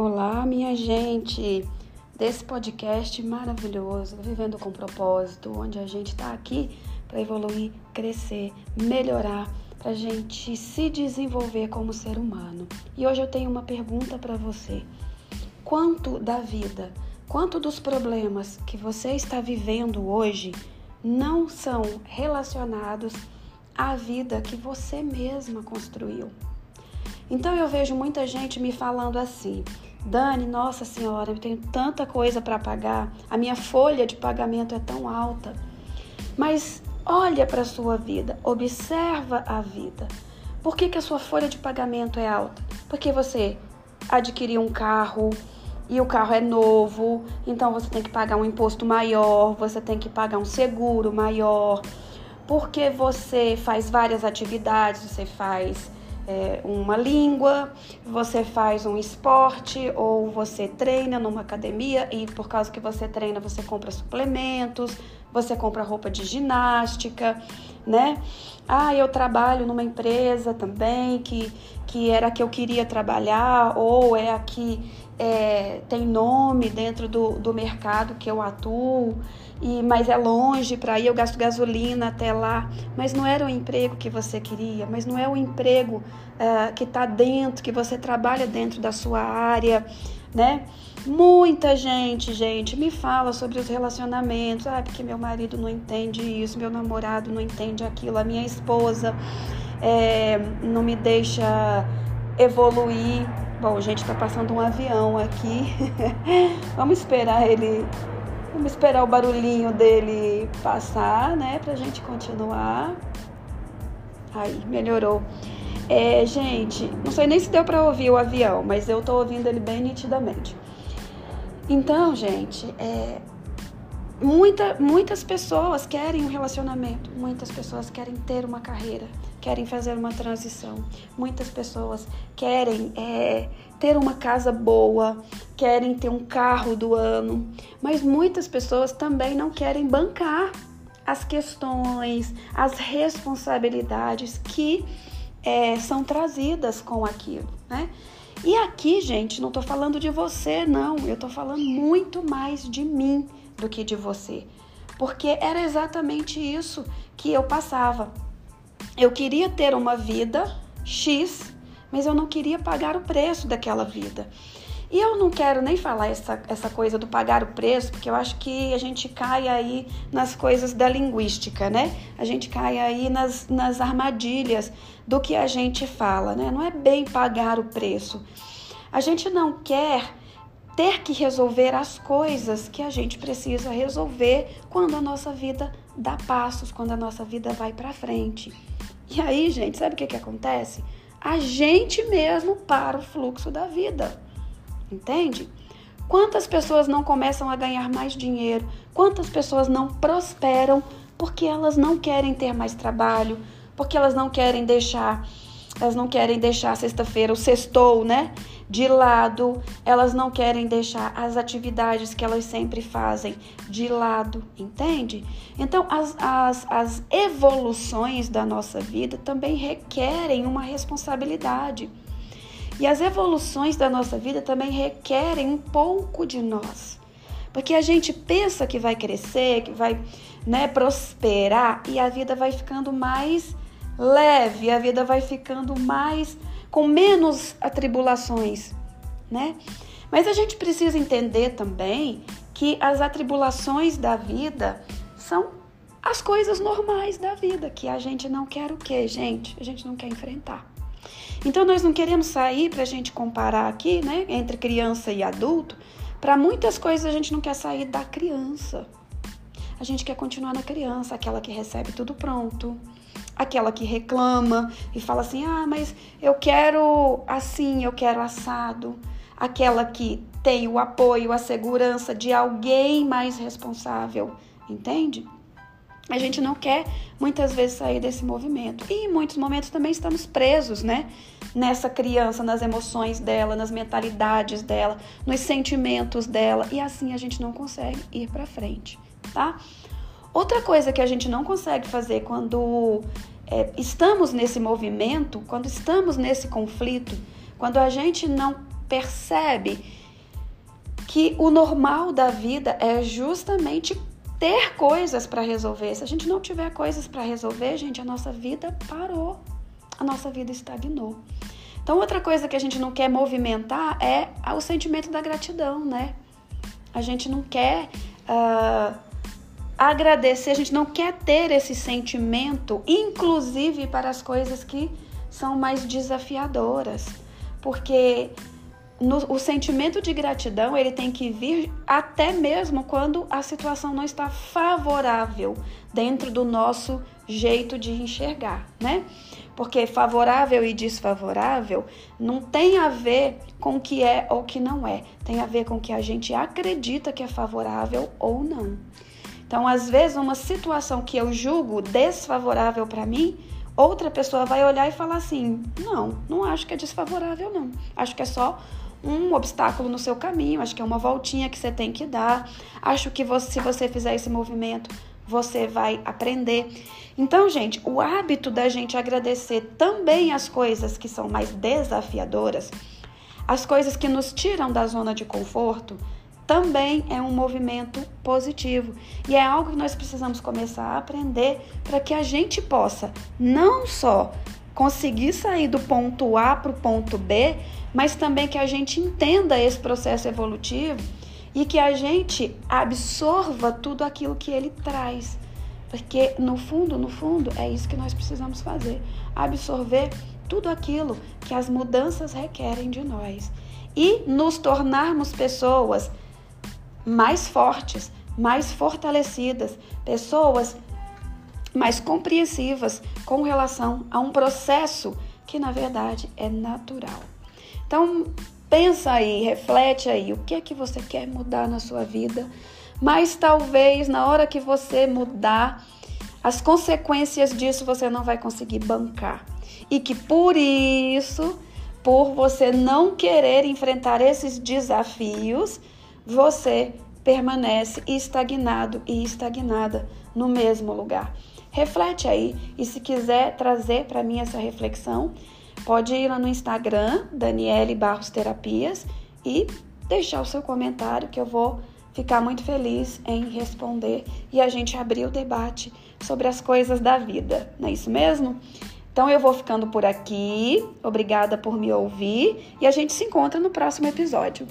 Olá, minha gente, desse podcast maravilhoso, Vivendo com Propósito, onde a gente está aqui para evoluir, crescer, melhorar, para a gente se desenvolver como ser humano. E hoje eu tenho uma pergunta para você: quanto da vida, quanto dos problemas que você está vivendo hoje não são relacionados à vida que você mesma construiu? Então eu vejo muita gente me falando assim: Dani, nossa senhora, eu tenho tanta coisa para pagar, a minha folha de pagamento é tão alta. Mas olha para a sua vida, observa a vida. Por que, que a sua folha de pagamento é alta? Porque você adquiriu um carro e o carro é novo, então você tem que pagar um imposto maior, você tem que pagar um seguro maior. Porque você faz várias atividades, você faz é, uma língua, você faz um esporte ou você treina numa academia e por causa que você treina você compra suplementos, você compra roupa de ginástica, né? Ah, eu trabalho numa empresa também que, que era a que eu queria trabalhar ou é a que é, tem nome dentro do, do mercado que eu atuo e mas é longe para ir, eu gasto gasolina até lá, mas não era o emprego que você queria, mas não é o emprego uh, que está dentro, que você trabalha dentro da sua área, né? Muita gente, gente, me fala sobre os relacionamentos, ah, porque meu marido não entende isso, meu namorado não entende aquilo, a minha esposa é, não me deixa evoluir. Bom, gente, está passando um avião aqui. Vamos esperar ele Vamos esperar o barulhinho dele passar, né? Pra gente continuar. Aí, melhorou. É, gente, não sei nem se deu para ouvir o avião, mas eu tô ouvindo ele bem nitidamente. Então, gente, é, muita, muitas pessoas querem um relacionamento, muitas pessoas querem ter uma carreira, querem fazer uma transição, muitas pessoas querem é, ter uma casa boa, querem ter um carro do ano, mas muitas pessoas também não querem bancar as questões, as responsabilidades que é, são trazidas com aquilo, né? E aqui, gente, não estou falando de você, não. Eu estou falando muito mais de mim do que de você. Porque era exatamente isso que eu passava. Eu queria ter uma vida X, mas eu não queria pagar o preço daquela vida. E eu não quero nem falar essa, essa coisa do pagar o preço, porque eu acho que a gente cai aí nas coisas da linguística, né? A gente cai aí nas, nas armadilhas do que a gente fala, né? Não é bem pagar o preço. A gente não quer ter que resolver as coisas que a gente precisa resolver quando a nossa vida dá passos, quando a nossa vida vai para frente. E aí, gente, sabe o que, que acontece? A gente mesmo para o fluxo da vida. Entende? Quantas pessoas não começam a ganhar mais dinheiro? Quantas pessoas não prosperam porque elas não querem ter mais trabalho, porque elas não querem deixar, elas não querem deixar sexta-feira o sextou, né? De lado, elas não querem deixar as atividades que elas sempre fazem de lado, entende? Então, as, as, as evoluções da nossa vida também requerem uma responsabilidade. E as evoluções da nossa vida também requerem um pouco de nós. Porque a gente pensa que vai crescer, que vai né, prosperar e a vida vai ficando mais leve, a vida vai ficando mais com menos atribulações, né? Mas a gente precisa entender também que as atribulações da vida são as coisas normais da vida, que a gente não quer o quê, gente? A gente não quer enfrentar. Então nós não queremos sair para a gente comparar aqui, né, entre criança e adulto. Para muitas coisas a gente não quer sair da criança. A gente quer continuar na criança, aquela que recebe tudo pronto, aquela que reclama e fala assim: ah, mas eu quero assim, eu quero assado. Aquela que tem o apoio, a segurança de alguém mais responsável, entende? A gente não quer muitas vezes sair desse movimento. E em muitos momentos também estamos presos, né? Nessa criança, nas emoções dela, nas mentalidades dela, nos sentimentos dela. E assim a gente não consegue ir para frente, tá? Outra coisa que a gente não consegue fazer quando é, estamos nesse movimento, quando estamos nesse conflito, quando a gente não percebe que o normal da vida é justamente ter coisas para resolver. Se a gente não tiver coisas para resolver, gente, a nossa vida parou, a nossa vida estagnou. Então, outra coisa que a gente não quer movimentar é o sentimento da gratidão, né? A gente não quer uh, agradecer, a gente não quer ter esse sentimento, inclusive para as coisas que são mais desafiadoras, porque no, o sentimento de gratidão ele tem que vir até mesmo quando a situação não está favorável dentro do nosso jeito de enxergar, né? Porque favorável e desfavorável não tem a ver com o que é ou que não é, tem a ver com o que a gente acredita que é favorável ou não. Então, às vezes, uma situação que eu julgo desfavorável para mim, outra pessoa vai olhar e falar assim: não, não acho que é desfavorável, não. Acho que é só um obstáculo no seu caminho, acho que é uma voltinha que você tem que dar. Acho que você, se você fizer esse movimento, você vai aprender. Então, gente, o hábito da gente agradecer também as coisas que são mais desafiadoras, as coisas que nos tiram da zona de conforto, também é um movimento positivo. E é algo que nós precisamos começar a aprender para que a gente possa não só conseguir sair do ponto A para o ponto B, mas também que a gente entenda esse processo evolutivo e que a gente absorva tudo aquilo que ele traz. Porque no fundo, no fundo, é isso que nós precisamos fazer: absorver tudo aquilo que as mudanças requerem de nós e nos tornarmos pessoas mais fortes, mais fortalecidas, pessoas mais compreensivas com relação a um processo que na verdade é natural. Então, pensa aí, reflete aí, o que é que você quer mudar na sua vida? Mas talvez na hora que você mudar, as consequências disso você não vai conseguir bancar. E que por isso, por você não querer enfrentar esses desafios, você permanece estagnado e estagnada no mesmo lugar. Reflete aí e se quiser trazer para mim essa reflexão, Pode ir lá no Instagram, Daniele Barros Terapias, e deixar o seu comentário que eu vou ficar muito feliz em responder e a gente abrir o debate sobre as coisas da vida. Não é isso mesmo? Então eu vou ficando por aqui. Obrigada por me ouvir e a gente se encontra no próximo episódio.